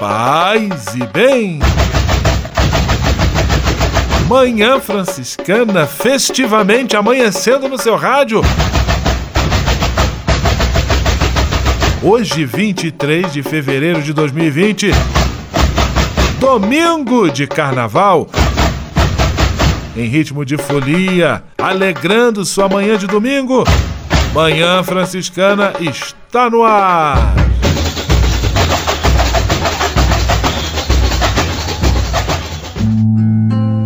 Paz e bem. Manhã Franciscana festivamente amanhecendo no seu rádio. Hoje, 23 de fevereiro de 2020, domingo de carnaval. Em ritmo de folia, alegrando sua manhã de domingo, Manhã Franciscana está no ar.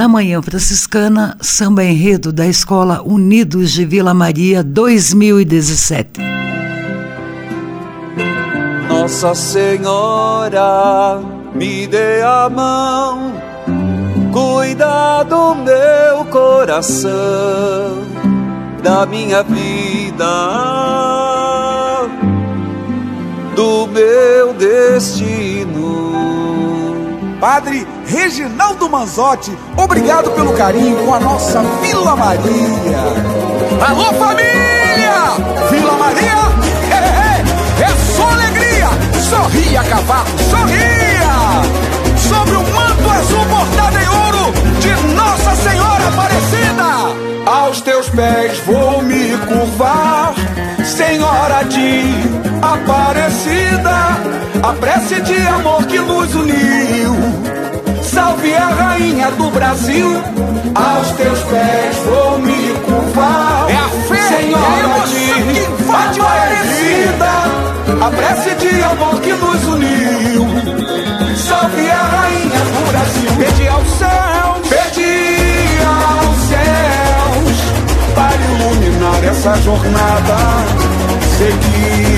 Na Manhã Franciscana, samba enredo da Escola Unidos de Vila Maria 2017. Nossa Senhora, me dê a mão, cuida do meu coração, da minha vida, do meu destino. Padre Reginaldo Manzotti, obrigado pelo carinho com a nossa Vila Maria. Alô, família! Vila Maria, é, só alegria! Sorria, cavalo, sorria! Sobre o manto azul bordado em ouro de Nossa Senhora Aparecida, aos teus pés vou me curvar, Senhora de Aparecida, a prece de amor que nos uniu. Salve a rainha do Brasil, aos teus pés vou me curvar. É a fé, Senhora é de Aparecida, a prece de amor que nos uniu. Salve a rainha do Brasil, pedi aos céus, pedi aos céus, para iluminar essa jornada. Seguir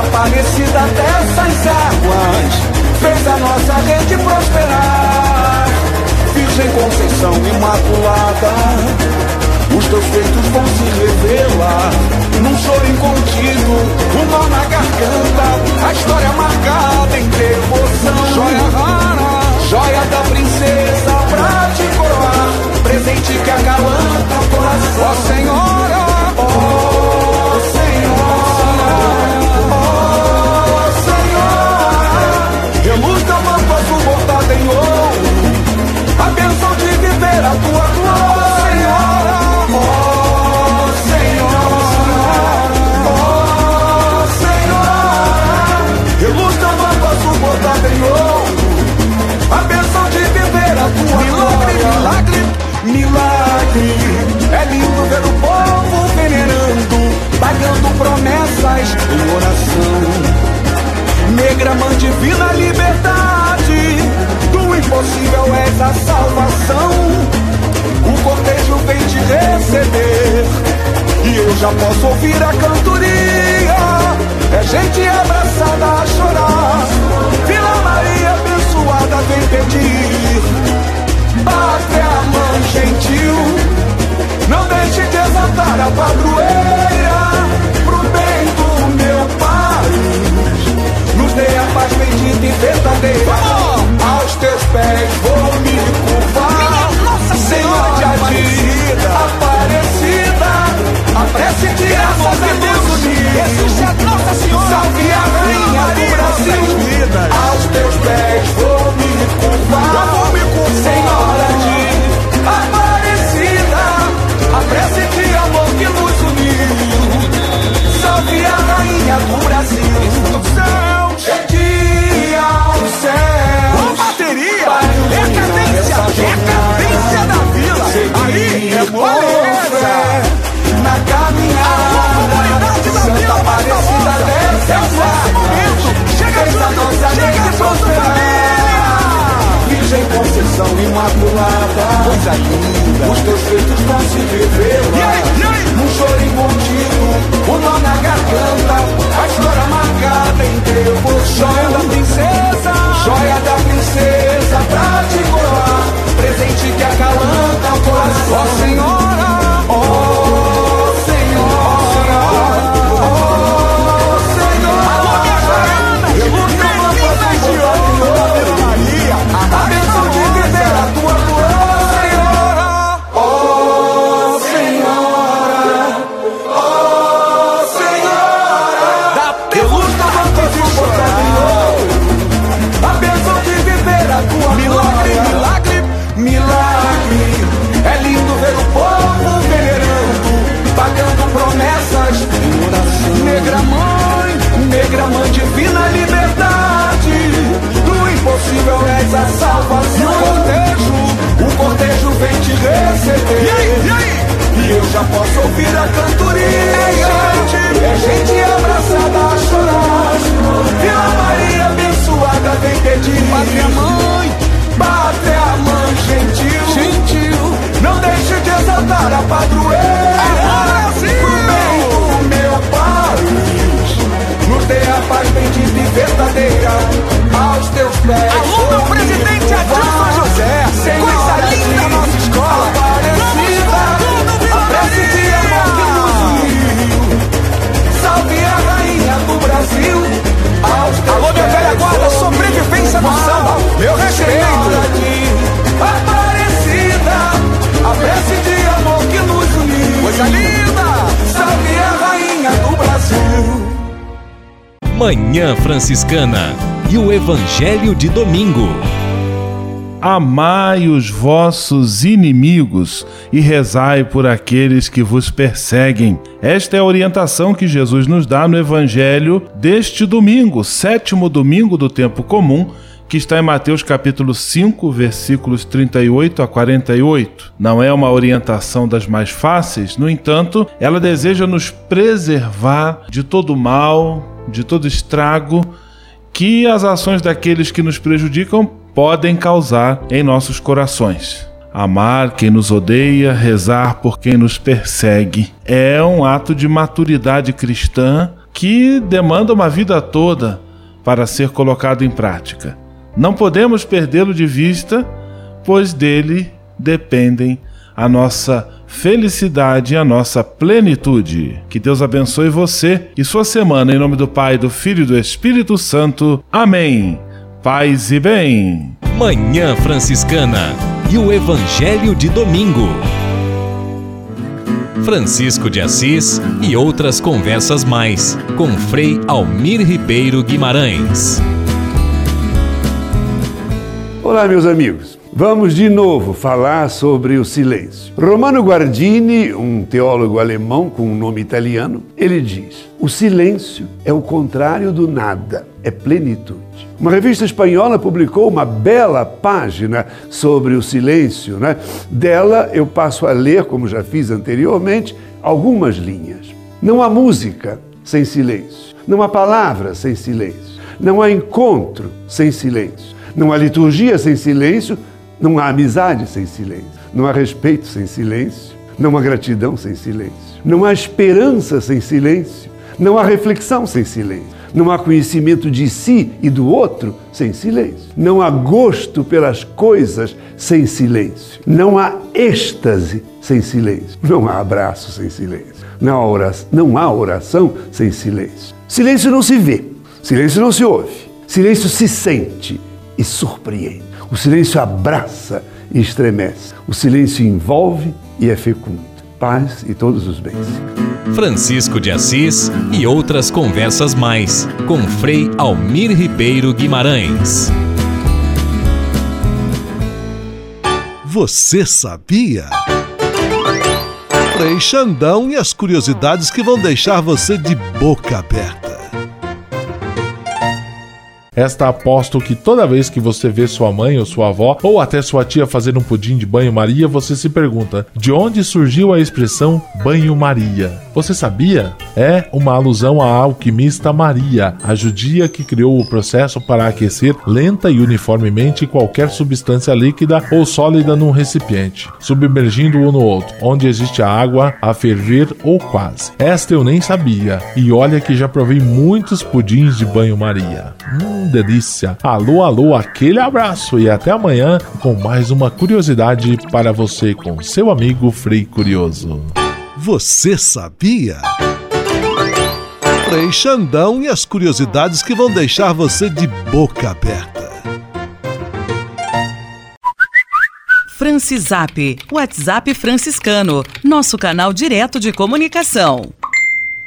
Santa Aparecida dessas águas fez a nossa rede prosperar. Virgem Conceição Imaculada, os teus feitos vão se revelar. Num choro incontido, um nó na garganta, a história marcada em devoção. Joia rara, joia da princesa pra te coroar presente que acalanta o coração. Ó Senhora, em oração. Negra, mãe divina, liberdade, do impossível és a salvação. O cortejo vem te receber, e eu já posso ouvir a cantoria. É gente abraçada a chorar, Vila Maria abençoada vem pedir. Pátria, mãe gentil, não deixe de exaltar a padroeira. Brasil. Aos teus pés vou me curvar. Senhora de Aparecida, a prece de amor que nos uniu. Salve a rainha do Brasil. Chegue ao céu. A bateria é cadência, é cadência da vila. Aí é moleza. Virgem Conceição Imaculada, coisa linda. Os teus feitos vão se lá. Num choro incontido, o nó na garganta, a história marcada em teu Joia da princesa, joia da princesa, pra te coroar. Presente que acalanta o coração. Ó Senhora, Manhã Franciscana e o Evangelho de Domingo. Amai os vossos inimigos e rezai por aqueles que vos perseguem. Esta é a orientação que Jesus nos dá no Evangelho deste domingo, sétimo domingo do tempo comum, que está em Mateus capítulo 5, versículos 38 a 48. Não é uma orientação das mais fáceis, no entanto, ela deseja nos preservar de todo mal, de todo estrago que as ações daqueles que nos prejudicam podem causar em nossos corações. Amar quem nos odeia, rezar por quem nos persegue, é um ato de maturidade cristã que demanda uma vida toda para ser colocado em prática. Não podemos perdê-lo de vista, pois dele dependem a nossa felicidade e a nossa plenitude. Que Deus abençoe você e sua semana, em nome do Pai, do Filho e do Espírito Santo. Amém. Paz e bem. Manhã Franciscana e o Evangelho de Domingo. Francisco de Assis e outras conversas mais com Frei Almir Ribeiro Guimarães. Olá, meus amigos. Vamos de novo falar sobre o silêncio. Romano Guardini, um teólogo alemão com um nome italiano, ele diz: o silêncio é o contrário do nada, é plenitude. Uma revista espanhola publicou uma bela página sobre o silêncio. Né? Dela eu passo a ler, como já fiz anteriormente, algumas linhas. Não há música sem silêncio, não há palavra sem silêncio, não há encontro sem silêncio, não há liturgia sem silêncio, não há amizade sem silêncio, não há respeito sem silêncio, não há gratidão sem silêncio, não há esperança sem silêncio, não há reflexão sem silêncio, não há conhecimento de si e do outro sem silêncio, não há gosto pelas coisas sem silêncio, não há êxtase sem silêncio, não há abraço sem silêncio. Não há oração, não há oração sem silêncio. Silêncio não se vê, silêncio não se ouve, silêncio se sente e surpreende. O silêncio abraça e estremece. O silêncio envolve e é fecundo. Paz e todos os bens. Francisco de Assis e outras conversas mais com Frei Almir Ribeiro Guimarães. Você sabia? Frei Xandão e as curiosidades que vão deixar você de boca aberta. Esta aposto que toda vez que você vê sua mãe ou sua avó, ou até sua tia fazendo um pudim de banho-maria, você se pergunta: de onde surgiu a expressão banho-maria? Você sabia? É uma alusão à alquimista Maria, a judia que criou o processo para aquecer lenta e uniformemente qualquer substância líquida ou sólida num recipiente, submergindo um no outro, onde existe água a ferver ou quase. Esta eu nem sabia, e olha que já provei muitos pudins de banho-maria. Hum, delícia! Alô, alô, aquele abraço e até amanhã com mais uma curiosidade para você com seu amigo Frei Curioso. Você sabia? Frei Xandão e as curiosidades que vão deixar você de boca aberta. Francisap, WhatsApp franciscano, nosso canal direto de comunicação.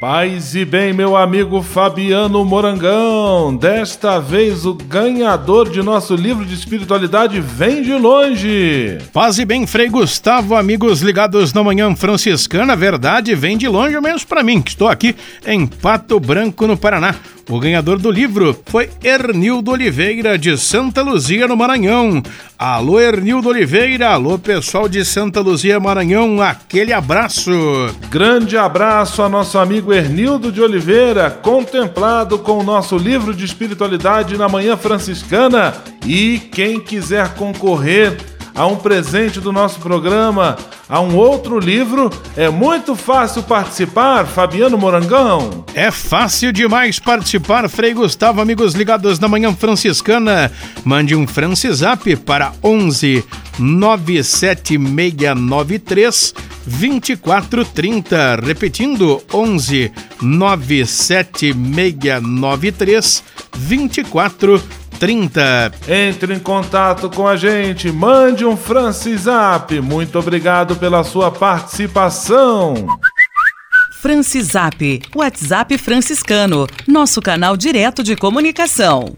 Paz e bem, meu amigo Fabiano Morangão. Desta vez o ganhador de nosso livro de espiritualidade vem de longe. Paz e bem, Frei Gustavo, amigos ligados na manhã franciscana. Verdade, vem de longe, menos para mim, que estou aqui em Pato Branco, no Paraná. O ganhador do livro foi Ernildo Oliveira, de Santa Luzia, no Maranhão. Alô, Ernildo Oliveira, alô, pessoal de Santa Luzia, Maranhão, aquele abraço. Grande abraço a nosso amigo Ernildo de Oliveira, contemplado com o nosso livro de espiritualidade na Manhã Franciscana. E quem quiser concorrer a um presente do nosso programa, a um outro livro, é muito fácil participar, Fabiano Morangão. É fácil demais participar, Frei Gustavo, amigos ligados na Manhã Franciscana. Mande um Francisap para 11 97693 2430. Repetindo, 11 97693 2430. 30. Entre em contato com a gente, mande um Francisap. Muito obrigado pela sua participação. Francisap, WhatsApp franciscano, nosso canal direto de comunicação.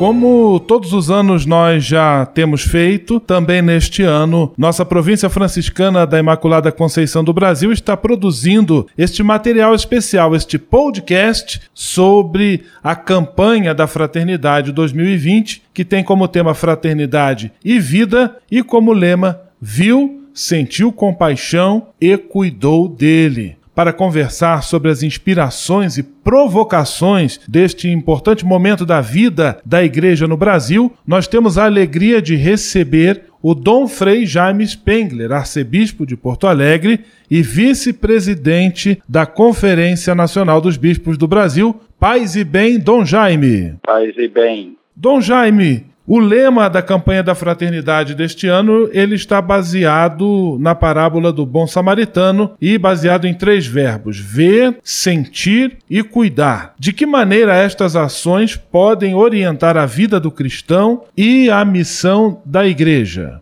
Como todos os anos nós já temos feito, também neste ano, nossa província franciscana da Imaculada Conceição do Brasil está produzindo este material especial, este podcast sobre a campanha da Fraternidade 2020, que tem como tema Fraternidade e Vida e como lema Viu, sentiu compaixão e cuidou dele para conversar sobre as inspirações e provocações deste importante momento da vida da Igreja no Brasil, nós temos a alegria de receber o Dom Frei Jaime Spengler, arcebispo de Porto Alegre e vice-presidente da Conferência Nacional dos Bispos do Brasil. Paz e bem, Dom Jaime. Paz e bem. Dom Jaime, o lema da campanha da fraternidade deste ano, ele está baseado na parábola do bom samaritano e baseado em três verbos: ver, sentir e cuidar. De que maneira estas ações podem orientar a vida do cristão e a missão da igreja?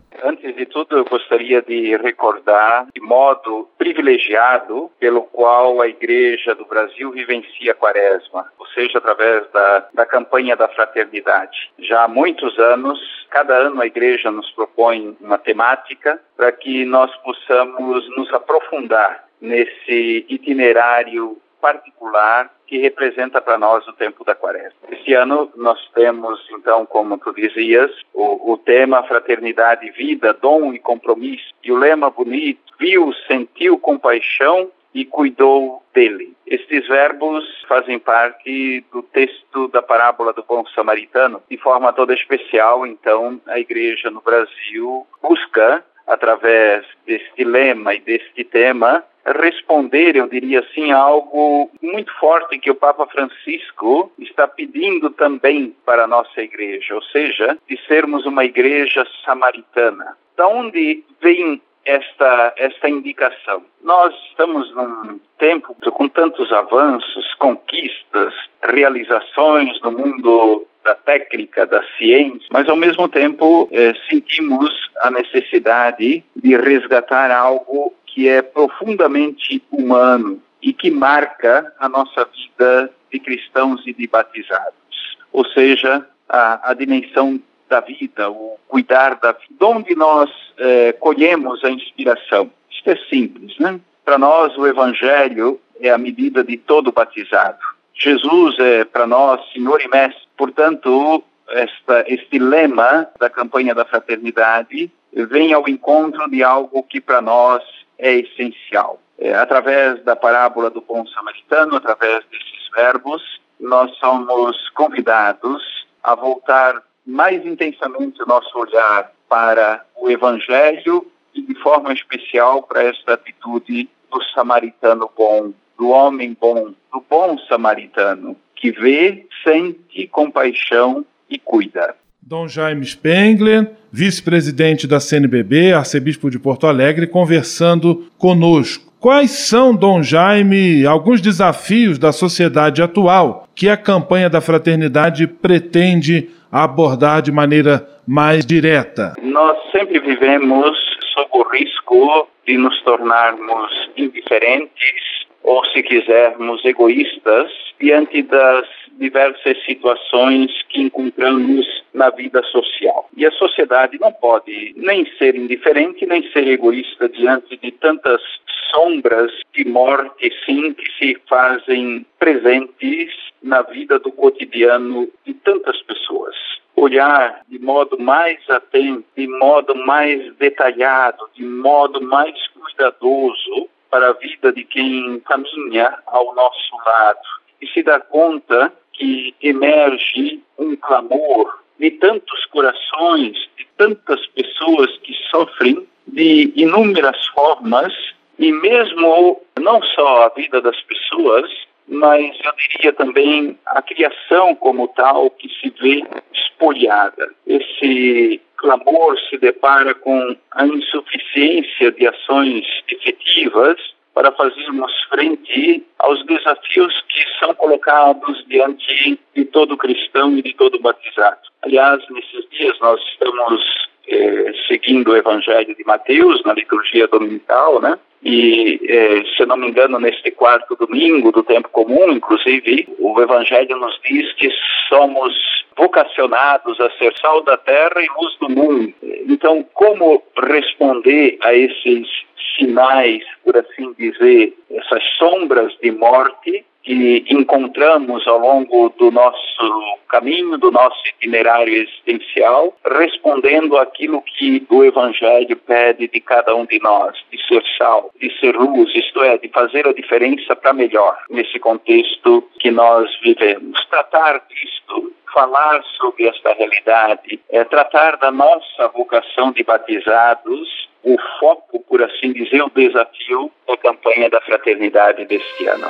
Tudo, eu gostaria de recordar de modo privilegiado pelo qual a Igreja do Brasil vivencia a Quaresma, ou seja, através da, da campanha da fraternidade. Já há muitos anos, cada ano a Igreja nos propõe uma temática para que nós possamos nos aprofundar nesse itinerário particular que representa para nós o tempo da quaresma. Este ano nós temos, então, como tu dizias, o, o tema fraternidade, vida, dom e compromisso. E o lema bonito, viu, sentiu compaixão e cuidou dele. Estes verbos fazem parte do texto da parábola do bom samaritano. De forma toda especial, então, a igreja no Brasil busca, através deste lema e deste tema, responder, eu diria assim, a algo muito forte que o Papa Francisco está pedindo também para a nossa igreja, ou seja, de sermos uma igreja samaritana. Da onde vem esta, esta indicação. Nós estamos num tempo com tantos avanços, conquistas, realizações no mundo da técnica, da ciência, mas ao mesmo tempo eh, sentimos a necessidade de resgatar algo que é profundamente humano e que marca a nossa vida de cristãos e de batizados, ou seja, a, a dimensão da vida, o cuidar da vida. De onde nós eh, colhemos a inspiração? Isto é simples, né? Para nós, o Evangelho é a medida de todo batizado. Jesus é para nós Senhor e Mestre. Portanto, esta, este lema da campanha da fraternidade vem ao encontro de algo que para nós é essencial. É, através da parábola do bom samaritano, através desses verbos, nós somos convidados a voltar mais intensamente o nosso olhar para o Evangelho e, de forma especial, para esta atitude do samaritano bom, do homem bom, do bom samaritano, que vê, sente compaixão e cuida. Dom Jaime Spengler, vice-presidente da CNBB, arcebispo de Porto Alegre, conversando conosco. Quais são, Dom Jaime, alguns desafios da sociedade atual que a campanha da fraternidade pretende abordar de maneira mais direta? Nós sempre vivemos sob o risco de nos tornarmos indiferentes ou, se quisermos, egoístas diante das diversas situações que encontramos na vida social. E a sociedade não pode nem ser indiferente, nem ser egoísta diante de tantas sombras de morte, sim, que se fazem presentes na vida do cotidiano de tantas pessoas. Olhar de modo mais atento, de modo mais detalhado, de modo mais cuidadoso para a vida de quem caminha ao nosso lado e se dar conta que emerge um clamor de tantos corações, de tantas pessoas que sofrem de inúmeras formas e mesmo não só a vida das pessoas, mas eu diria também a criação como tal que se vê espolhada. Esse clamor se depara com a insuficiência de ações efetivas para fazermos frente aos desafios que são colocados diante de todo cristão e de todo batizado. Aliás, nesses dias nós estamos eh, seguindo o Evangelho de Mateus na liturgia dominical, né? E, eh, se não me engano, neste quarto domingo do tempo comum, inclusive, o Evangelho nos diz que somos vocacionados a ser sal da terra e luz do mundo. Então, como responder a esses sinais, por assim dizer, essas sombras de morte que encontramos ao longo do nosso caminho, do nosso itinerário existencial, respondendo aquilo que o Evangelho pede de cada um de nós, de ser sal, de ser luz, isto é, de fazer a diferença para melhor nesse contexto que nós vivemos. Tratar disto falar sobre esta realidade, é tratar da nossa vocação de batizados, o foco, por assim dizer, o desafio da campanha da fraternidade deste ano.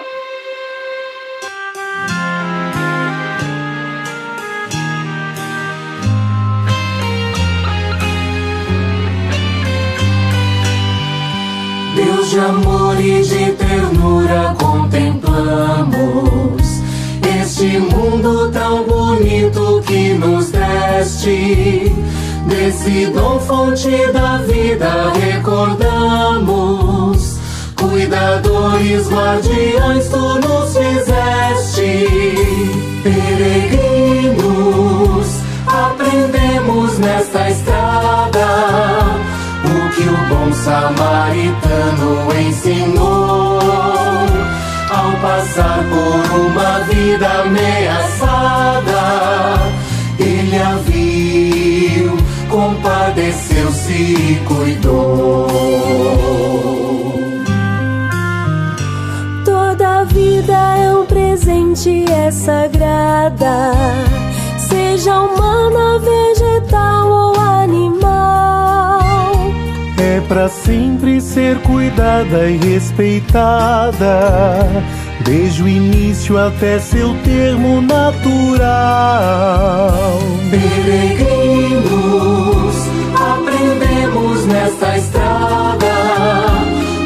Deus de amor e de ternura contemplamos este mundo tão bonito que nos deste. Desse dom fonte da vida recordamos. Cuidadores, guardiões, tu nos fizeste. Peregrinos, aprendemos nesta estrada o que o bom samaritano ensinou ao passar por uma vida ameaçada, ele a viu, compadeceu-se e cuidou. Toda vida é um presente, é sagrada, seja humana, vegetal ou animal. É pra sempre ser cuidada e respeitada, desde o início até seu termo natural. Peregrinos, aprendemos nesta estrada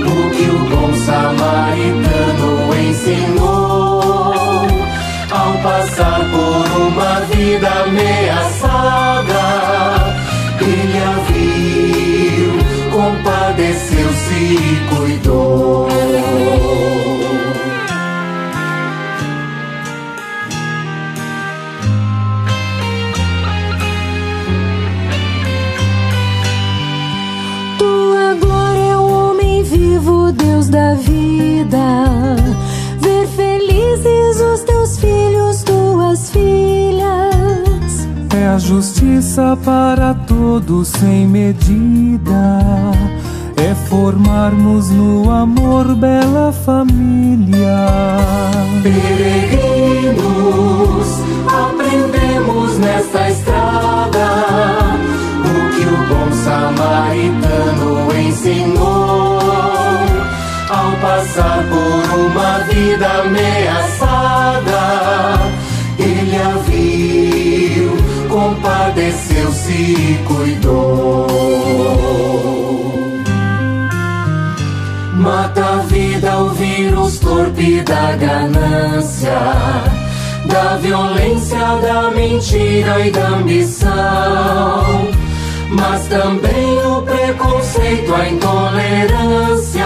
o que o bom samaritano ensinou. Ao passar por uma vida ameaçada, ele a viu, compadeceu-se e cuidou. Da vida. Ver felizes os teus filhos, tuas filhas. É a justiça para todos sem medida. É formarmos no amor bela família. Peregrinos, aprendemos nesta estrada o que o bom samaritano ensinou. Ao passar por uma vida ameaçada, ele a viu, compadeceu-se e cuidou. Mata a vida o vírus torpe da ganância, da violência, da mentira e da ambição. Mas também o preconceito, a intolerância.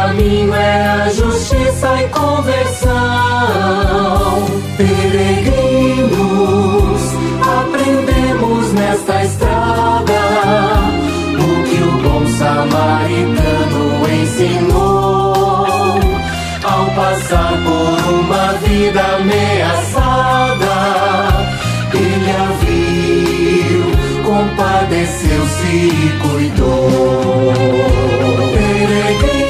Caminho é a justiça e conversão. Peregrinos, aprendemos nesta estrada o que o bom samaritano ensinou. Ao passar por uma vida ameaçada, ele a viu, compadeceu-se e cuidou. Peregrinos,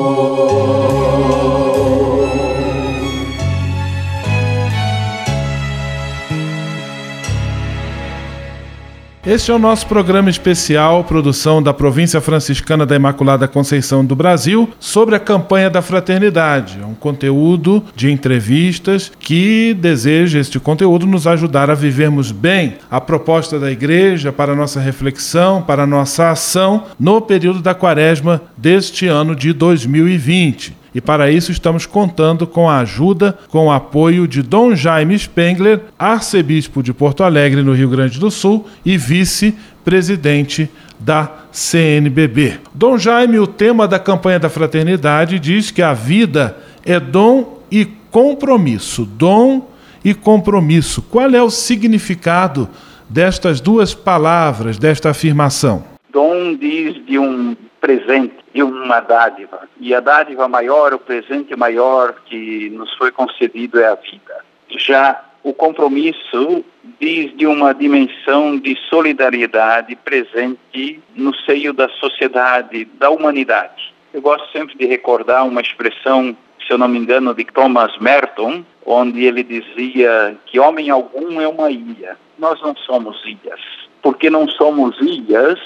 Este é o nosso programa especial, produção da Província Franciscana da Imaculada Conceição do Brasil, sobre a campanha da fraternidade. É um conteúdo de entrevistas que deseja este conteúdo nos ajudar a vivermos bem a proposta da igreja para nossa reflexão, para nossa ação no período da quaresma deste ano de 2020. E para isso estamos contando com a ajuda, com o apoio de Dom Jaime Spengler, arcebispo de Porto Alegre, no Rio Grande do Sul, e vice-presidente da CNBB. Dom Jaime, o tema da campanha da fraternidade diz que a vida é dom e compromisso. Dom e compromisso. Qual é o significado destas duas palavras, desta afirmação? Dom diz de um presente, de uma dádiva. E a dádiva maior, o presente maior que nos foi concedido é a vida. Já o compromisso diz de uma dimensão de solidariedade presente no seio da sociedade, da humanidade. Eu gosto sempre de recordar uma expressão, se eu não me engano, de Thomas Merton, onde ele dizia que homem algum é uma ilha. Nós não somos ilhas. Porque não somos ilhas,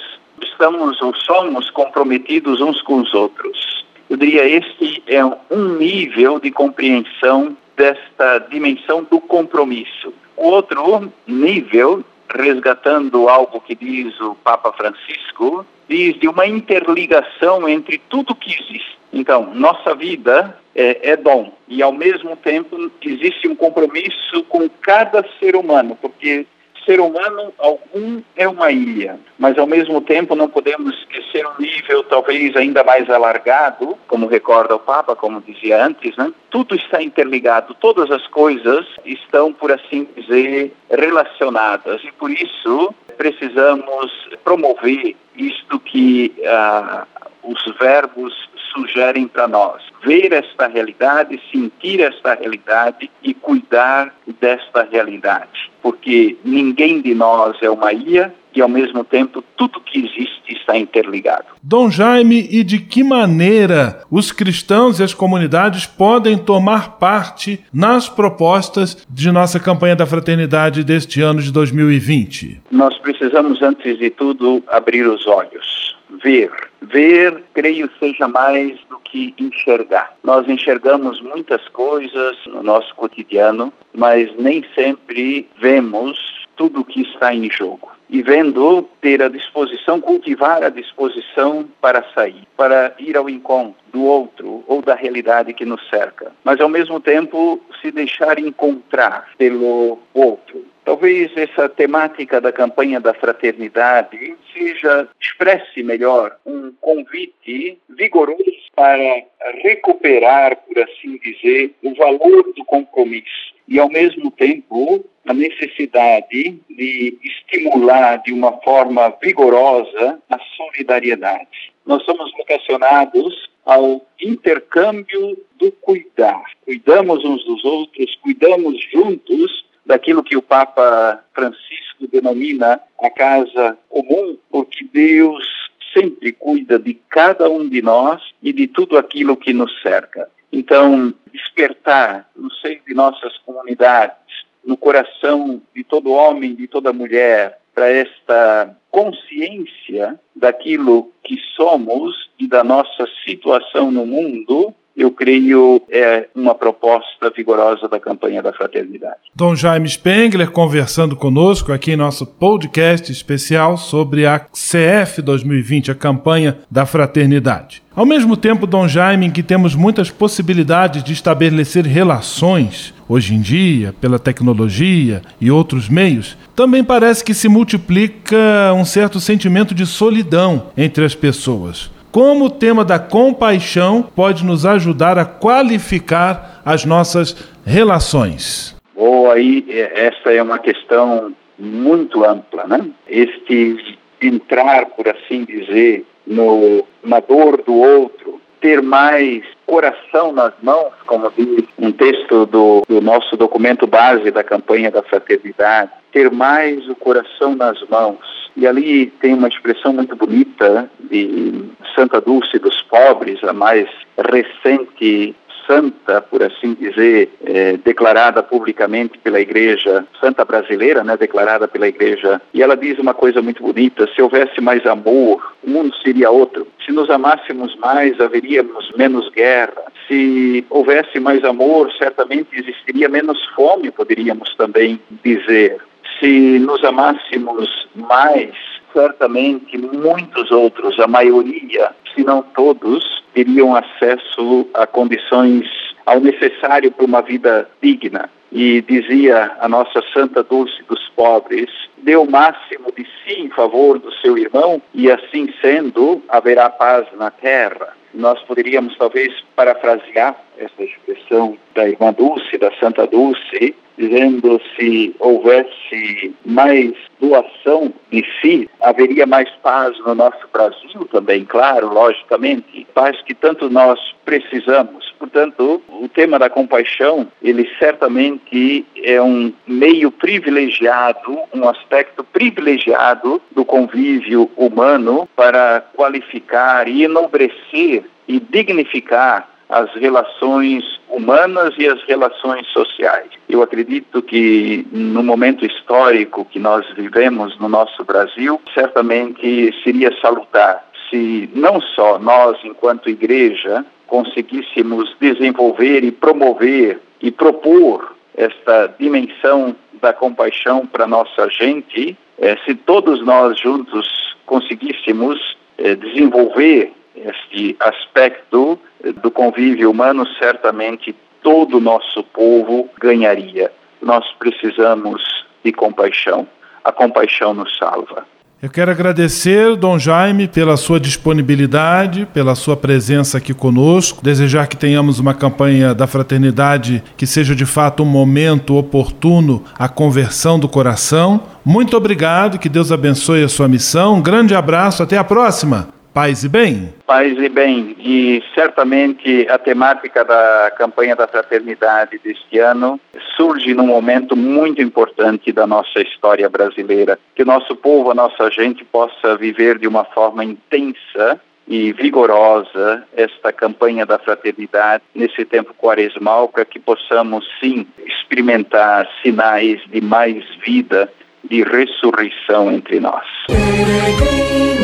estamos ou somos comprometidos uns com os outros. Eu diria este é um nível de compreensão desta dimensão do compromisso. O outro nível, resgatando algo que diz o Papa Francisco, diz de uma interligação entre tudo que existe. Então, nossa vida é, é dom e, ao mesmo tempo, existe um compromisso com cada ser humano, porque ser humano algum é uma ilha, mas ao mesmo tempo não podemos esquecer um nível talvez ainda mais alargado, como recorda o Papa, como dizia antes, né? Tudo está interligado, todas as coisas estão, por assim dizer, relacionadas e por isso precisamos promover isto que ah, os verbos sugerem para nós. Ver esta realidade, sentir esta realidade e cuidar desta realidade. Porque ninguém de nós é uma ilha e, ao mesmo tempo, tudo que existe está interligado. Dom Jaime, e de que maneira os cristãos e as comunidades podem tomar parte nas propostas de nossa campanha da fraternidade deste ano de 2020? Nós precisamos, antes de tudo, abrir os olhos, ver Ver, creio, seja mais do que enxergar. Nós enxergamos muitas coisas no nosso cotidiano, mas nem sempre vemos tudo o que está em jogo. E vendo, ter a disposição, cultivar a disposição para sair, para ir ao encontro do outro ou da realidade que nos cerca. Mas, ao mesmo tempo, se deixar encontrar pelo outro Talvez essa temática da campanha da fraternidade seja, expresse melhor, um convite vigoroso para recuperar, por assim dizer, o valor do compromisso e, ao mesmo tempo, a necessidade de estimular de uma forma vigorosa a solidariedade. Nós somos vocacionados ao intercâmbio do cuidar. Cuidamos uns dos outros, cuidamos juntos daquilo que o Papa Francisco denomina a casa comum, porque Deus sempre cuida de cada um de nós e de tudo aquilo que nos cerca. Então, despertar no seio de nossas comunidades, no coração de todo homem, de toda mulher, para esta consciência daquilo que somos e da nossa situação no mundo, eu creio, é uma proposta vigorosa da campanha da fraternidade. Dom Jaime Spengler conversando conosco aqui em nosso podcast especial sobre a CF 2020, a campanha da fraternidade. Ao mesmo tempo, Dom Jaime, em que temos muitas possibilidades de estabelecer relações, hoje em dia, pela tecnologia e outros meios, também parece que se multiplica um certo sentimento de solidão entre as pessoas como o tema da compaixão pode nos ajudar a qualificar as nossas relações? Ou aí, é, essa é uma questão muito ampla, né? Este entrar, por assim dizer, no, na dor do outro, ter mais coração nas mãos, como diz um texto do, do nosso documento base da campanha da fraternidade, ter mais o coração nas mãos e ali tem uma expressão muito bonita de Santa Dulce dos Pobres, a mais recente santa, por assim dizer, é, declarada publicamente pela Igreja, santa brasileira, né, declarada pela Igreja. E ela diz uma coisa muito bonita: se houvesse mais amor, o mundo seria outro. Se nos amássemos mais, haveríamos menos guerra. Se houvesse mais amor, certamente existiria menos fome, poderíamos também dizer se nos amássemos mais, certamente muitos outros, a maioria, se não todos, teriam acesso a condições, ao necessário para uma vida digna. E dizia a nossa Santa Dulce dos Pobres: dê o máximo de si em favor do seu irmão, e assim sendo, haverá paz na terra. Nós poderíamos talvez parafrasear essa expressão da irmã Dulce, da Santa Dulce, dizendo se houvesse mais doação de si, haveria mais paz no nosso Brasil também, claro, logicamente, paz que tanto nós precisamos. Portanto, o tema da compaixão, ele certamente é um meio privilegiado, um aspecto privilegiado do convívio humano para qualificar e enobrecer e dignificar as relações humanas e as relações sociais. Eu acredito que no momento histórico que nós vivemos no nosso Brasil, certamente seria salutar se não só nós, enquanto igreja, conseguíssemos desenvolver e promover e propor esta dimensão da compaixão para nossa gente, eh, se todos nós juntos conseguíssemos eh, desenvolver este aspecto do convívio humano, certamente todo o nosso povo ganharia. Nós precisamos de compaixão. a compaixão nos salva. Eu quero agradecer, Dom Jaime, pela sua disponibilidade, pela sua presença aqui conosco. Desejar que tenhamos uma campanha da fraternidade que seja de fato um momento oportuno à conversão do coração. Muito obrigado, que Deus abençoe a sua missão. Um grande abraço, até a próxima. Paz e bem. Paz e bem. E certamente a temática da campanha da fraternidade deste ano surge num momento muito importante da nossa história brasileira. Que o nosso povo, a nossa gente possa viver de uma forma intensa e vigorosa esta campanha da fraternidade nesse tempo quaresmal para que possamos sim experimentar sinais de mais vida, de ressurreição entre nós. Peregrinos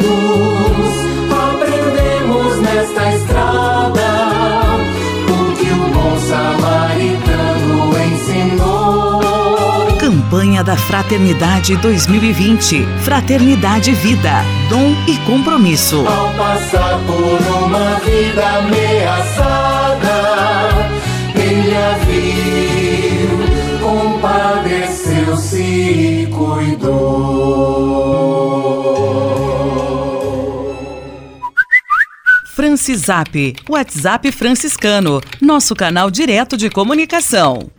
nesta estrada o que o bom samaritano ensinou. Campanha da Fraternidade 2020. Fraternidade Vida. Dom e compromisso. Ao passar por uma vida ameaçada, ele a viu, compadeceu-se e cuidou. Francisap, WhatsApp franciscano, nosso canal direto de comunicação.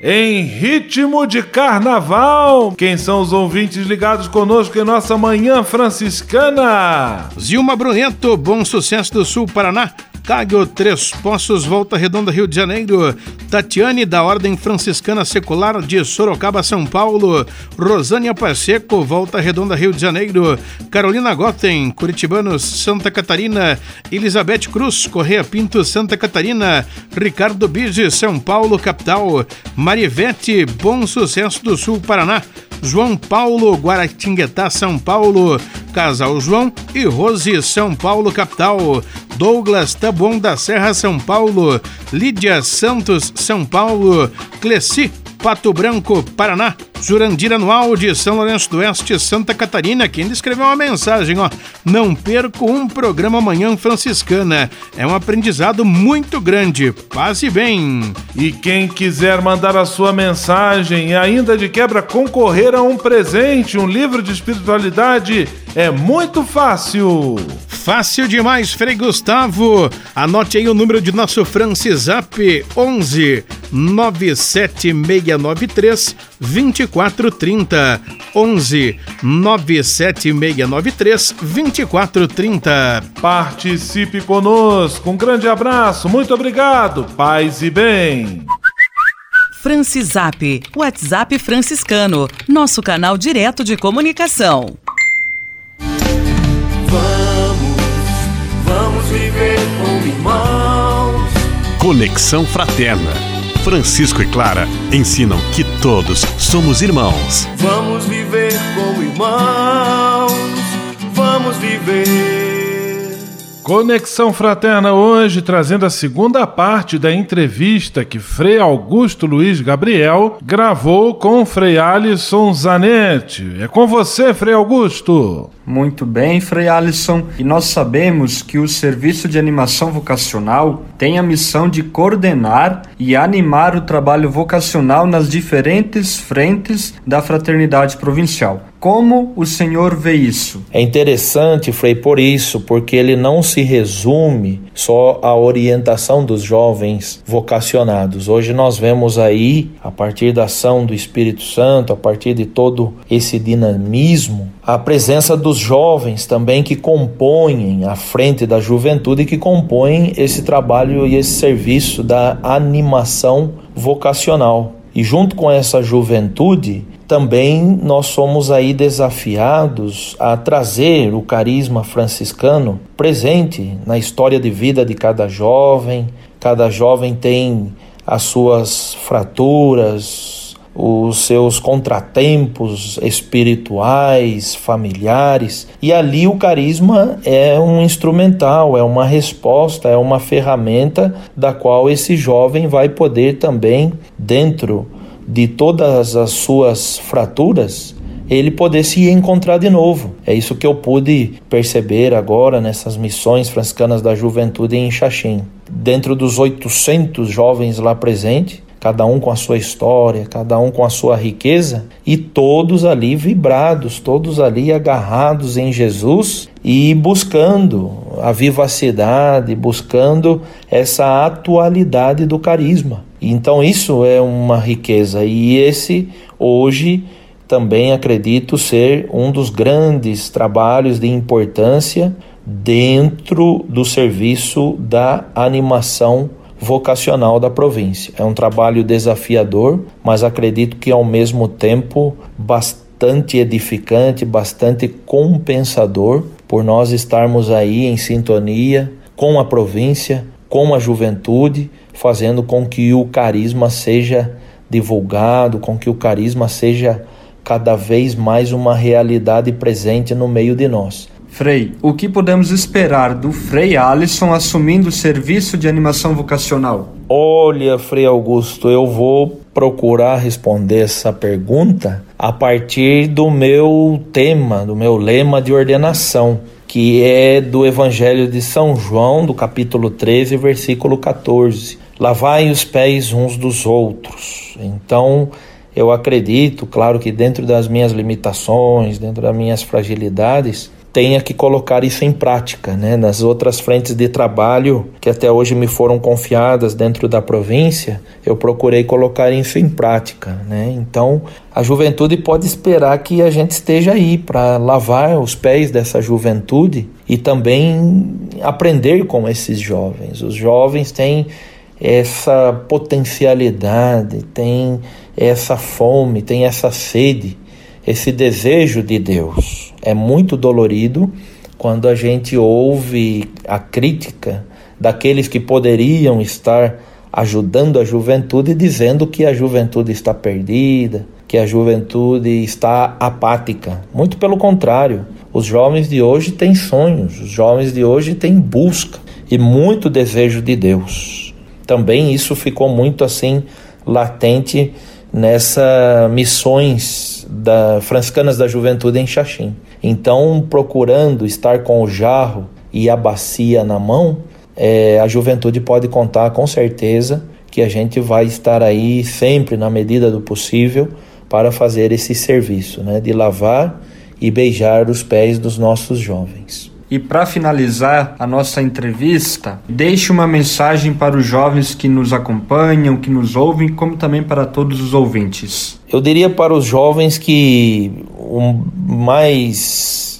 Em ritmo de carnaval, quem são os ouvintes ligados conosco em nossa manhã franciscana? Zilma Bruneto, Bom Sucesso do Sul, Paraná. Cáguio, Três Poços, Volta Redonda, Rio de Janeiro. Tatiane, da Ordem Franciscana Secular de Sorocaba, São Paulo. Rosânia Pacheco, Volta Redonda, Rio de Janeiro. Carolina Gotten, Curitibanos, Santa Catarina. Elizabeth Cruz, Correia Pinto, Santa Catarina. Ricardo Bige, São Paulo, capital. Marivete, Bom Sucesso do Sul, Paraná. João Paulo, Guaratinguetá, São Paulo. Casal João e Rose, São Paulo, capital. Douglas Tabuão da Serra, São Paulo. Lídia Santos, São Paulo. Cleci, Pato Branco, Paraná. Jurandir Anual de São Lourenço do Oeste, Santa Catarina, que ainda escreveu uma mensagem, ó. Não perco um programa amanhã franciscana. É um aprendizado muito grande. Passe bem. E quem quiser mandar a sua mensagem e ainda de quebra concorrer a um presente, um livro de espiritualidade, é muito fácil. Fácil demais, Frei Gustavo. Anote aí o número de nosso Francisap 11 97693 2430 11 97693 2430. Participe conosco. Um grande abraço. Muito obrigado. Paz e bem. Francisap, WhatsApp franciscano, nosso canal direto de comunicação. Vamos viver como irmãos. Conexão Fraterna. Francisco e Clara ensinam que todos somos irmãos. Vamos viver como irmãos. Vamos viver. Conexão Fraterna hoje trazendo a segunda parte da entrevista que Frei Augusto Luiz Gabriel gravou com Frei Alisson Zanetti. É com você, Frei Augusto. Muito bem, Frei Alisson. E nós sabemos que o Serviço de Animação Vocacional tem a missão de coordenar e animar o trabalho vocacional nas diferentes frentes da fraternidade provincial. Como o senhor vê isso? É interessante, Frei, por isso, porque ele não se resume só à orientação dos jovens vocacionados. Hoje nós vemos aí, a partir da ação do Espírito Santo, a partir de todo esse dinamismo, a presença dos jovens também que compõem a frente da juventude, que compõem esse trabalho e esse serviço da animação vocacional. E junto com essa juventude, também nós somos aí desafiados a trazer o carisma franciscano presente na história de vida de cada jovem. Cada jovem tem as suas fraturas, os seus contratempos espirituais, familiares, e ali o carisma é um instrumental, é uma resposta, é uma ferramenta da qual esse jovem vai poder também, dentro de todas as suas fraturas, ele poder se encontrar de novo. É isso que eu pude perceber agora nessas missões franciscanas da juventude em Xaxim. Dentro dos 800 jovens lá presentes, cada um com a sua história, cada um com a sua riqueza, e todos ali vibrados, todos ali agarrados em Jesus e buscando a vivacidade, buscando essa atualidade do carisma. Então isso é uma riqueza e esse hoje também acredito ser um dos grandes trabalhos de importância dentro do serviço da animação vocacional da província. É um trabalho desafiador, mas acredito que ao mesmo tempo bastante edificante, bastante compensador por nós estarmos aí em sintonia com a província, com a juventude, fazendo com que o carisma seja divulgado, com que o carisma seja cada vez mais uma realidade presente no meio de nós. Frei, o que podemos esperar do Frei Alisson assumindo o serviço de animação vocacional? Olha, Frei Augusto, eu vou procurar responder essa pergunta a partir do meu tema, do meu lema de ordenação, que é do Evangelho de São João, do capítulo 13, versículo 14. Lavai os pés uns dos outros. Então, eu acredito, claro que dentro das minhas limitações, dentro das minhas fragilidades, tenha que colocar isso em prática, né? Nas outras frentes de trabalho que até hoje me foram confiadas dentro da província, eu procurei colocar isso em prática, né? Então, a juventude pode esperar que a gente esteja aí para lavar os pés dessa juventude e também aprender com esses jovens. Os jovens têm essa potencialidade, têm essa fome, têm essa sede, esse desejo de Deus. É muito dolorido quando a gente ouve a crítica daqueles que poderiam estar ajudando a juventude, dizendo que a juventude está perdida, que a juventude está apática. Muito pelo contrário, os jovens de hoje têm sonhos, os jovens de hoje têm busca e muito desejo de Deus. Também isso ficou muito assim latente nessa missões da franciscanas da juventude em Xaxim. Então, procurando estar com o jarro e a bacia na mão, é, a juventude pode contar com certeza que a gente vai estar aí sempre na medida do possível para fazer esse serviço, né, de lavar e beijar os pés dos nossos jovens. E para finalizar a nossa entrevista, deixe uma mensagem para os jovens que nos acompanham, que nos ouvem, como também para todos os ouvintes. Eu diria para os jovens que o mais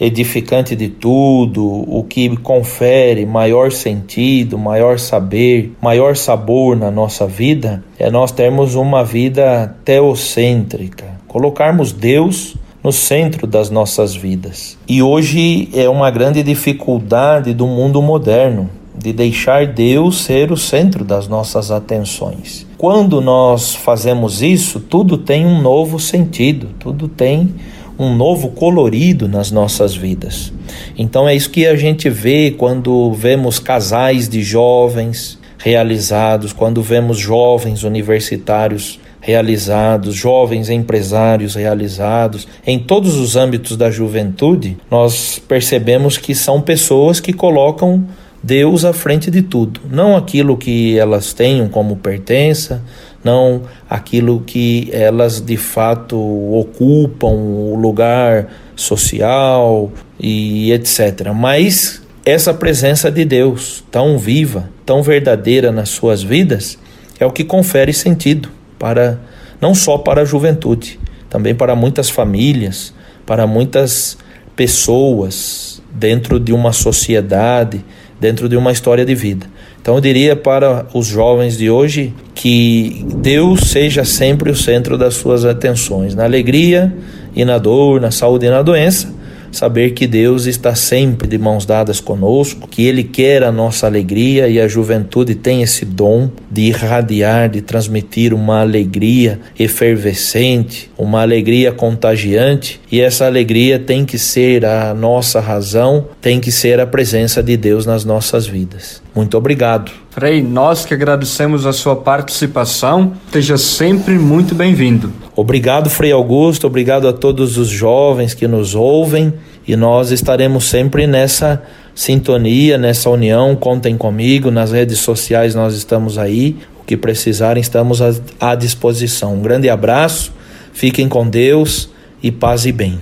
edificante de tudo, o que confere maior sentido, maior saber, maior sabor na nossa vida, é nós termos uma vida teocêntrica, colocarmos Deus no centro das nossas vidas. E hoje é uma grande dificuldade do mundo moderno de deixar Deus ser o centro das nossas atenções. Quando nós fazemos isso, tudo tem um novo sentido, tudo tem um novo colorido nas nossas vidas. Então é isso que a gente vê quando vemos casais de jovens realizados, quando vemos jovens universitários realizados, jovens empresários realizados, em todos os âmbitos da juventude, nós percebemos que são pessoas que colocam Deus à frente de tudo, não aquilo que elas tenham como pertença, não aquilo que elas de fato ocupam o lugar social e etc. Mas essa presença de Deus tão viva, tão verdadeira nas suas vidas, é o que confere sentido para não só para a juventude, também para muitas famílias, para muitas pessoas dentro de uma sociedade, dentro de uma história de vida. Então eu diria para os jovens de hoje que Deus seja sempre o centro das suas atenções, na alegria e na dor, na saúde e na doença, saber que Deus está sempre de mãos dadas conosco, que Ele quer a nossa alegria e a juventude tem esse dom de irradiar, de transmitir uma alegria efervescente, uma alegria contagiante e essa alegria tem que ser a nossa razão, tem que ser a presença de Deus nas nossas vidas. Muito obrigado. Frei, nós que agradecemos a sua participação. Seja sempre muito bem-vindo. Obrigado, Frei Augusto. Obrigado a todos os jovens que nos ouvem. E nós estaremos sempre nessa sintonia, nessa união. Contem comigo. Nas redes sociais nós estamos aí que precisarem, estamos à disposição. Um grande abraço, fiquem com Deus e paz e bem.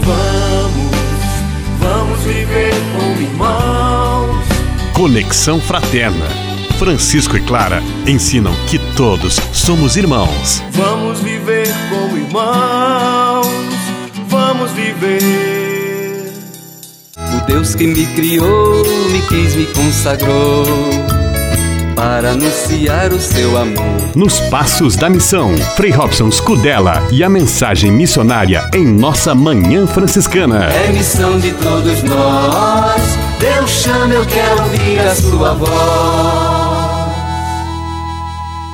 Vamos, vamos viver como irmãos. Conexão Fraterna. Francisco e Clara ensinam que todos somos irmãos. Vamos viver como irmãos. Vamos viver. O Deus que me criou, me quis, me consagrou para anunciar o seu amor. Nos Passos da Missão, Frei Robson Scudella e a mensagem missionária em nossa Manhã Franciscana. É missão de todos nós. Deus chama, eu quero ouvir a sua voz.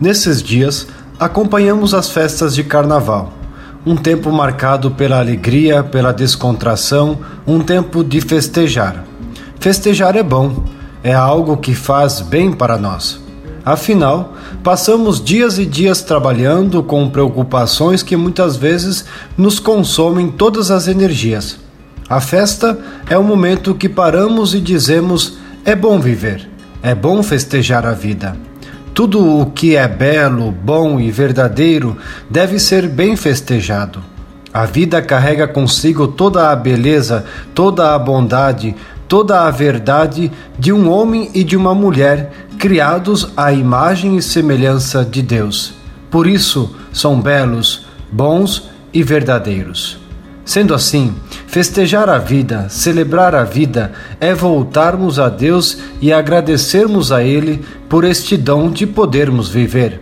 Nesses dias, acompanhamos as festas de Carnaval. Um tempo marcado pela alegria, pela descontração, um tempo de festejar. Festejar é bom, é algo que faz bem para nós. Afinal, passamos dias e dias trabalhando com preocupações que muitas vezes nos consomem todas as energias. A festa é o momento que paramos e dizemos: é bom viver, é bom festejar a vida. Tudo o que é belo, bom e verdadeiro deve ser bem festejado. A vida carrega consigo toda a beleza, toda a bondade, toda a verdade de um homem e de uma mulher criados à imagem e semelhança de Deus. Por isso são belos, bons e verdadeiros. Sendo assim, festejar a vida, celebrar a vida, é voltarmos a Deus e agradecermos a Ele por este dom de podermos viver.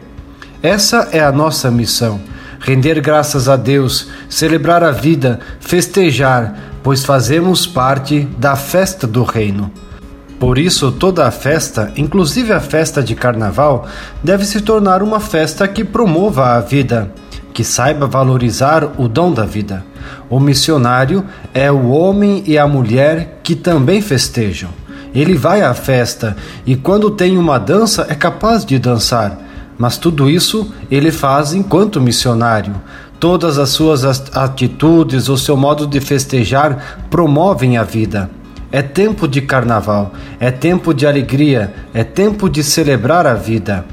Essa é a nossa missão: render graças a Deus, celebrar a vida, festejar, pois fazemos parte da festa do Reino. Por isso, toda a festa, inclusive a festa de carnaval, deve se tornar uma festa que promova a vida que saiba valorizar o dom da vida. O missionário é o homem e a mulher que também festejam. Ele vai à festa e, quando tem uma dança, é capaz de dançar. Mas tudo isso ele faz enquanto missionário. Todas as suas atitudes, o seu modo de festejar promovem a vida. É tempo de carnaval, é tempo de alegria, é tempo de celebrar a vida.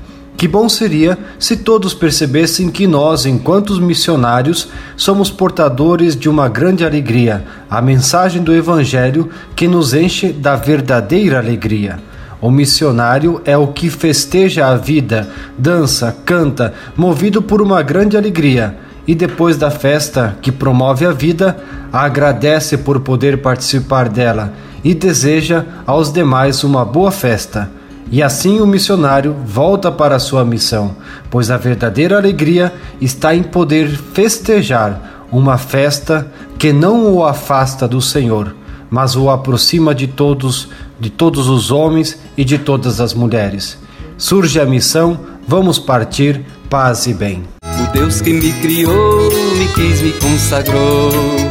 Que bom seria se todos percebessem que nós, enquanto missionários, somos portadores de uma grande alegria, a mensagem do Evangelho que nos enche da verdadeira alegria. O missionário é o que festeja a vida, dança, canta, movido por uma grande alegria, e depois da festa que promove a vida, agradece por poder participar dela e deseja aos demais uma boa festa e assim o missionário volta para sua missão, pois a verdadeira alegria está em poder festejar uma festa que não o afasta do Senhor, mas o aproxima de todos, de todos os homens e de todas as mulheres. Surge a missão, vamos partir, paz e bem. O Deus que me criou, me quis, me consagrou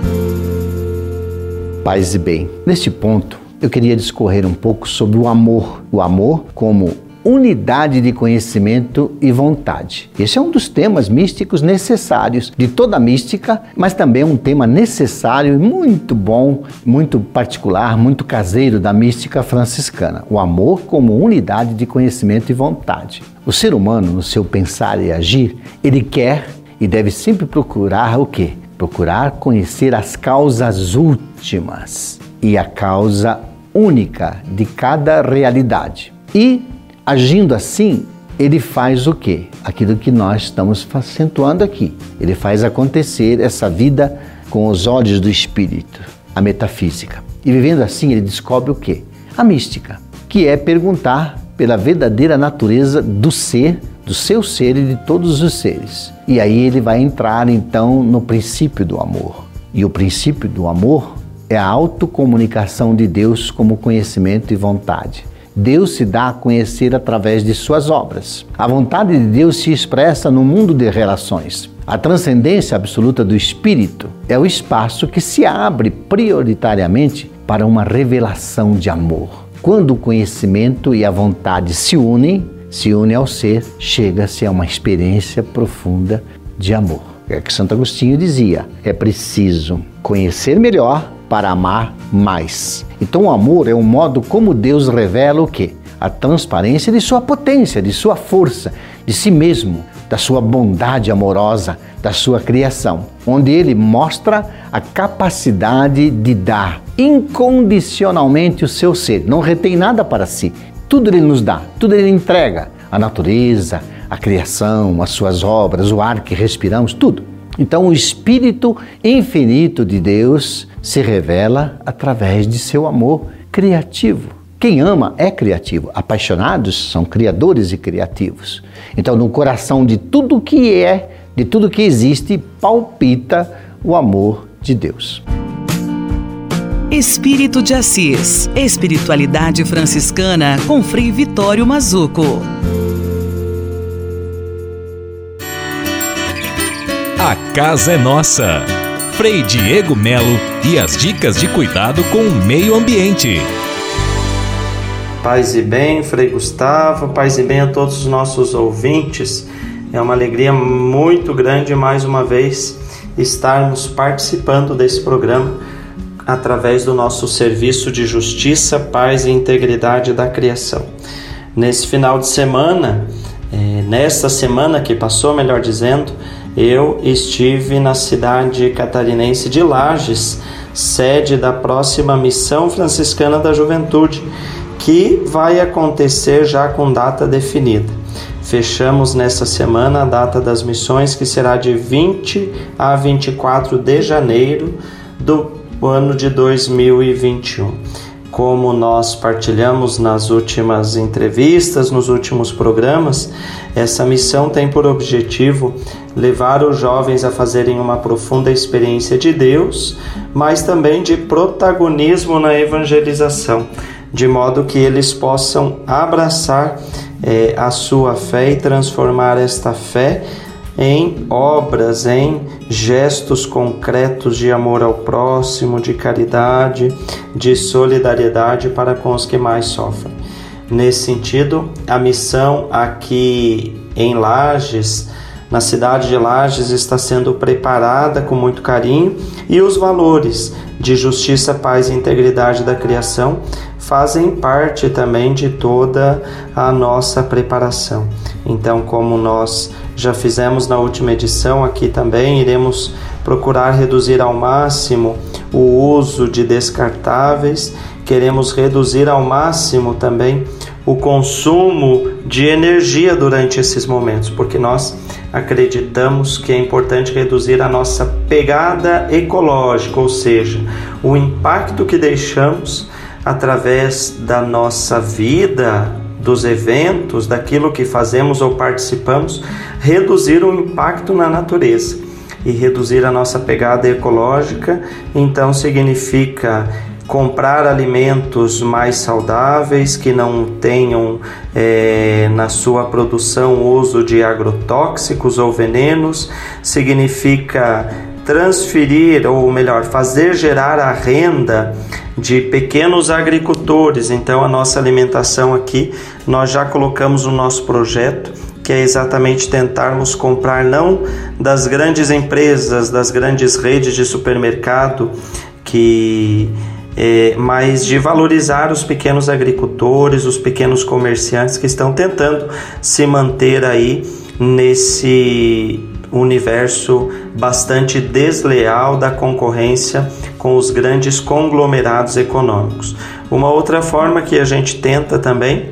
paz e bem. Neste ponto, eu queria discorrer um pouco sobre o amor. O amor como unidade de conhecimento e vontade. Esse é um dos temas místicos necessários de toda a mística, mas também um tema necessário e muito bom, muito particular, muito caseiro da mística franciscana. O amor como unidade de conhecimento e vontade. O ser humano, no seu pensar e agir, ele quer e deve sempre procurar o quê? Procurar conhecer as causas últimas e a causa única de cada realidade. E agindo assim, ele faz o quê? Aquilo que nós estamos acentuando aqui. Ele faz acontecer essa vida com os olhos do espírito, a metafísica. E vivendo assim, ele descobre o quê? A mística, que é perguntar pela verdadeira natureza do ser, do seu ser e de todos os seres. E aí ele vai entrar então no princípio do amor. E o princípio do amor é a autocomunicação de Deus como conhecimento e vontade. Deus se dá a conhecer através de suas obras. A vontade de Deus se expressa no mundo de relações. A transcendência absoluta do Espírito é o espaço que se abre prioritariamente para uma revelação de amor. Quando o conhecimento e a vontade se unem, se unem ao ser, chega-se a uma experiência profunda de amor. É que Santo Agostinho dizia: é preciso conhecer melhor para amar mais. Então, o amor é o modo como Deus revela o quê? A transparência de sua potência, de sua força, de si mesmo, da sua bondade amorosa, da sua criação, onde ele mostra a capacidade de dar incondicionalmente o seu ser, não retém nada para si. Tudo ele nos dá, tudo ele entrega. A natureza, a criação, as suas obras, o ar que respiramos, tudo. Então, o Espírito infinito de Deus se revela através de seu amor criativo. Quem ama é criativo. Apaixonados são criadores e criativos. Então, no coração de tudo que é, de tudo que existe, palpita o amor de Deus. Espírito de Assis. Espiritualidade franciscana com Frei Vitório Mazuco. A casa é nossa. Frei Diego Melo e as dicas de cuidado com o meio ambiente. Paz e bem, Frei Gustavo, paz e bem a todos os nossos ouvintes. É uma alegria muito grande mais uma vez estarmos participando desse programa através do nosso serviço de justiça, paz e integridade da criação. Nesse final de semana, é, nesta semana que passou, melhor dizendo, eu estive na cidade catarinense de Lages, sede da próxima Missão Franciscana da Juventude, que vai acontecer já com data definida. Fechamos nessa semana a data das missões, que será de 20 a 24 de janeiro do ano de 2021 como nós partilhamos nas últimas entrevistas, nos últimos programas, essa missão tem por objetivo levar os jovens a fazerem uma profunda experiência de Deus, mas também de protagonismo na evangelização, de modo que eles possam abraçar é, a sua fé e transformar esta fé em obras, em gestos concretos de amor ao próximo, de caridade, de solidariedade para com os que mais sofrem. Nesse sentido, a missão aqui em Lages, na cidade de Lages, está sendo preparada com muito carinho e os valores de justiça, paz e integridade da criação fazem parte também de toda a nossa preparação. Então, como nós já fizemos na última edição, aqui também iremos procurar reduzir ao máximo o uso de descartáveis, queremos reduzir ao máximo também o consumo de energia durante esses momentos, porque nós acreditamos que é importante reduzir a nossa pegada ecológica, ou seja, o impacto que deixamos através da nossa vida, dos eventos, daquilo que fazemos ou participamos, reduzir o impacto na natureza. E reduzir a nossa pegada ecológica, então significa comprar alimentos mais saudáveis que não tenham é, na sua produção uso de agrotóxicos ou venenos, significa transferir, ou melhor, fazer gerar a renda de pequenos agricultores. Então, a nossa alimentação aqui, nós já colocamos no nosso projeto, que é exatamente tentarmos comprar não das grandes empresas, das grandes redes de supermercado, que é, mas de valorizar os pequenos agricultores, os pequenos comerciantes que estão tentando se manter aí nesse universo bastante desleal da concorrência com os grandes conglomerados econômicos. Uma outra forma que a gente tenta também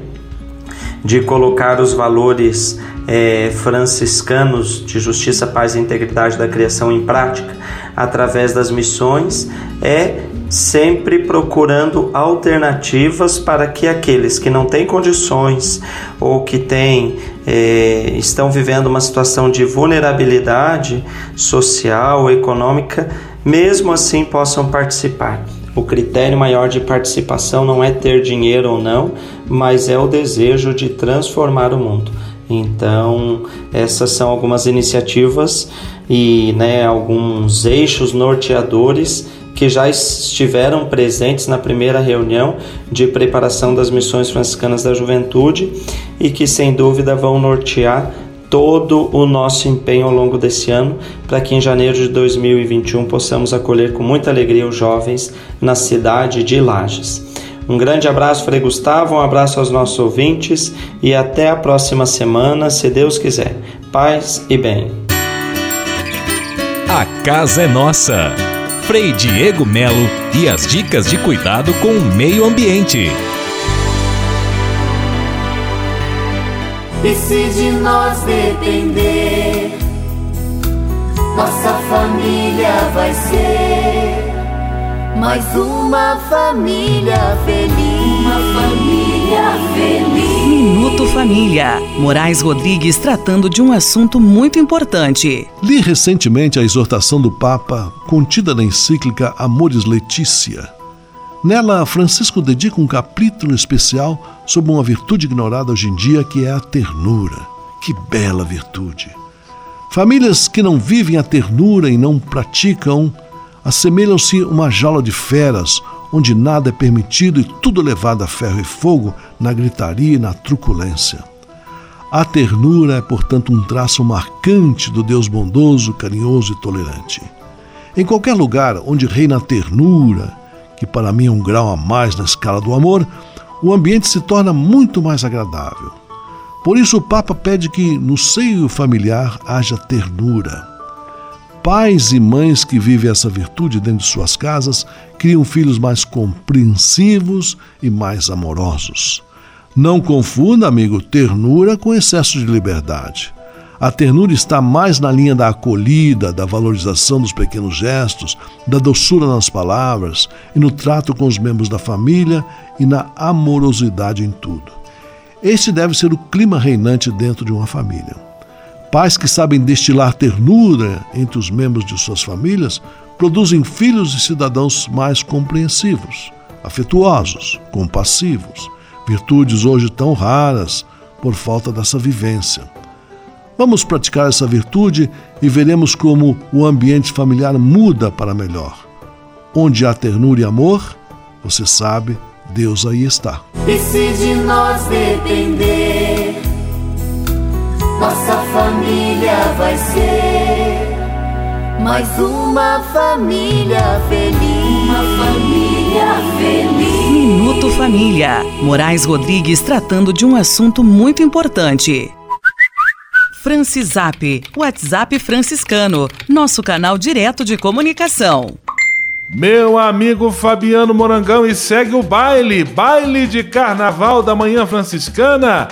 de colocar os valores é, franciscanos de justiça, paz e integridade da criação em prática através das missões é sempre procurando alternativas para que aqueles que não têm condições ou que têm, é, estão vivendo uma situação de vulnerabilidade social, econômica, mesmo assim possam participar. O critério maior de participação não é ter dinheiro ou não, mas é o desejo de transformar o mundo. Então, essas são algumas iniciativas e né, alguns eixos norteadores que já estiveram presentes na primeira reunião de preparação das missões franciscanas da juventude e que sem dúvida vão nortear todo o nosso empenho ao longo desse ano para que em janeiro de 2021 possamos acolher com muita alegria os jovens na cidade de Lages. Um grande abraço, Frei Gustavo, um abraço aos nossos ouvintes e até a próxima semana, se Deus quiser. Paz e bem. A casa é nossa. Frei Diego Melo e as dicas de cuidado com o meio ambiente. E se de nós depender, nossa família vai ser mais uma família feliz. Uma família. Minuto Família. Moraes Rodrigues tratando de um assunto muito importante. Li recentemente a exortação do Papa contida na encíclica Amoris Letícia. Nela, Francisco dedica um capítulo especial sobre uma virtude ignorada hoje em dia, que é a ternura. Que bela virtude! Famílias que não vivem a ternura e não praticam assemelham-se uma jaula de feras, onde nada é permitido e tudo levado a ferro e fogo na gritaria e na truculência. A ternura é, portanto, um traço marcante do Deus bondoso, carinhoso e tolerante. Em qualquer lugar onde reina a ternura, que para mim é um grau a mais na escala do amor, o ambiente se torna muito mais agradável. Por isso, o Papa pede que no seio familiar haja ternura. Pais e mães que vivem essa virtude dentro de suas casas criam filhos mais compreensivos e mais amorosos. Não confunda, amigo, ternura com excesso de liberdade. A ternura está mais na linha da acolhida, da valorização dos pequenos gestos, da doçura nas palavras e no trato com os membros da família e na amorosidade em tudo. Este deve ser o clima reinante dentro de uma família. Pais que sabem destilar ternura entre os membros de suas famílias produzem filhos e cidadãos mais compreensivos, afetuosos, compassivos, virtudes hoje tão raras por falta dessa vivência. Vamos praticar essa virtude e veremos como o ambiente familiar muda para melhor. Onde há ternura e amor, você sabe, Deus aí está. E se de nós depender nossa família vai ser mais uma família feliz. Uma família feliz. Minuto Família. Moraes Rodrigues tratando de um assunto muito importante. Francisap, WhatsApp franciscano, nosso canal direto de comunicação. Meu amigo Fabiano Morangão e segue o baile, baile de carnaval da manhã franciscana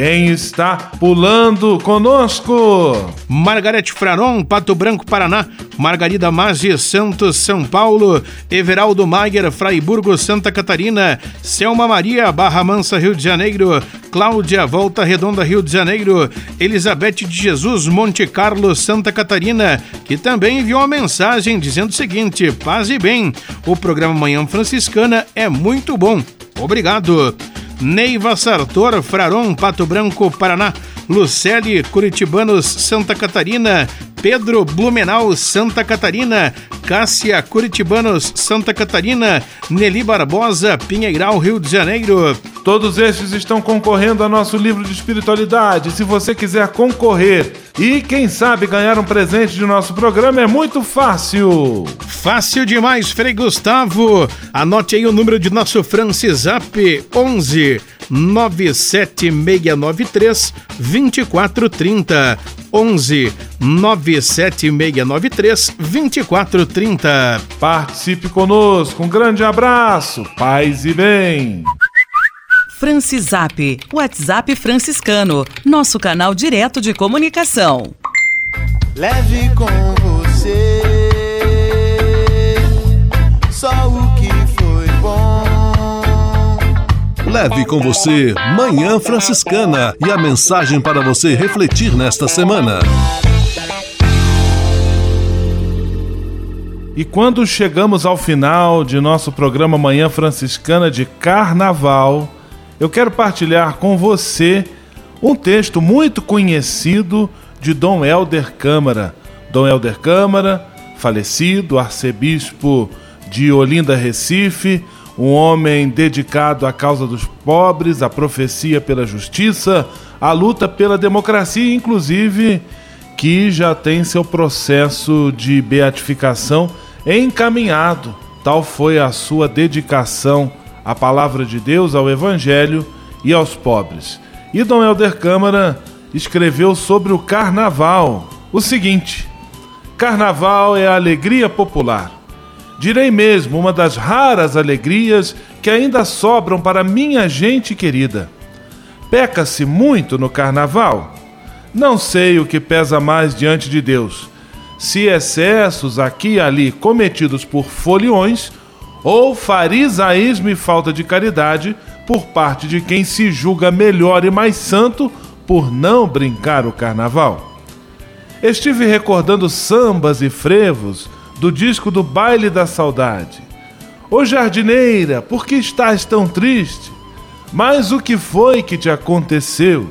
quem está pulando conosco? Margarete Fraron, Pato Branco, Paraná. Margarida Mazzi, Santos, São Paulo. Everaldo Maier, Fraiburgo, Santa Catarina. Selma Maria, Barra Mansa, Rio de Janeiro. Cláudia, Volta Redonda, Rio de Janeiro. Elizabeth de Jesus, Monte Carlo, Santa Catarina, que também enviou uma mensagem dizendo o seguinte: paz e bem, o programa Manhã Franciscana é muito bom. Obrigado. Neiva Sartor, Fraron, Pato Branco, Paraná, Luceli, Curitibanos, Santa Catarina, Pedro Blumenau, Santa Catarina, Cássia Curitibanos, Santa Catarina, Nelly Barbosa, Pinheiral, Rio de Janeiro. Todos estes estão concorrendo ao nosso livro de espiritualidade. Se você quiser concorrer e, quem sabe, ganhar um presente de nosso programa, é muito fácil. Fácil demais, Frei Gustavo. Anote aí o número de nosso Francisap: 11 97693 2430. 11 97693 2430. Participe conosco. Um grande abraço. Paz e bem. Francisap, WhatsApp franciscano, nosso canal direto de comunicação. Leve com você só o Leve com você Manhã Franciscana e a mensagem para você refletir nesta semana. E quando chegamos ao final de nosso programa Manhã Franciscana de Carnaval, eu quero partilhar com você um texto muito conhecido de Dom Helder Câmara. Dom Helder Câmara, falecido, arcebispo de Olinda, Recife, um homem dedicado à causa dos pobres, à profecia pela justiça, à luta pela democracia, inclusive que já tem seu processo de beatificação encaminhado. Tal foi a sua dedicação a palavra de Deus, ao Evangelho e aos pobres. E Dom Helder Câmara escreveu sobre o carnaval o seguinte: Carnaval é a alegria popular. Direi mesmo uma das raras alegrias que ainda sobram para minha gente querida. Peca-se muito no carnaval? Não sei o que pesa mais diante de Deus, se excessos aqui e ali cometidos por foliões ou farisaísmo e falta de caridade por parte de quem se julga melhor e mais santo por não brincar o carnaval. Estive recordando sambas e frevos do disco do Baile da Saudade. Ô jardineira, por que estás tão triste? Mas o que foi que te aconteceu?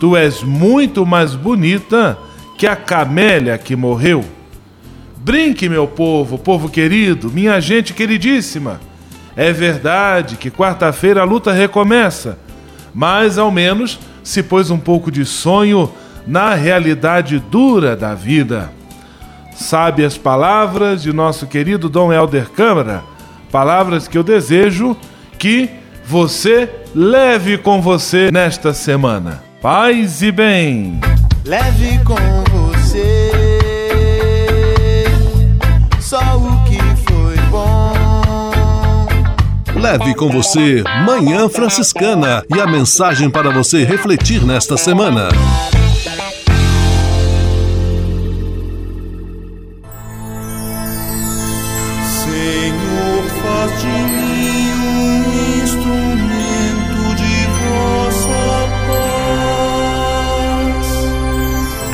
Tu és muito mais bonita que a camélia que morreu. Brinque, meu povo, povo querido, minha gente queridíssima. É verdade que quarta-feira a luta recomeça, mas ao menos se pôs um pouco de sonho na realidade dura da vida. Sabe as palavras de nosso querido Dom Helder Câmara, palavras que eu desejo que você leve com você nesta semana. Paz e bem. Leve com você só o que foi bom. Leve com você Manhã Franciscana e a mensagem para você refletir nesta semana.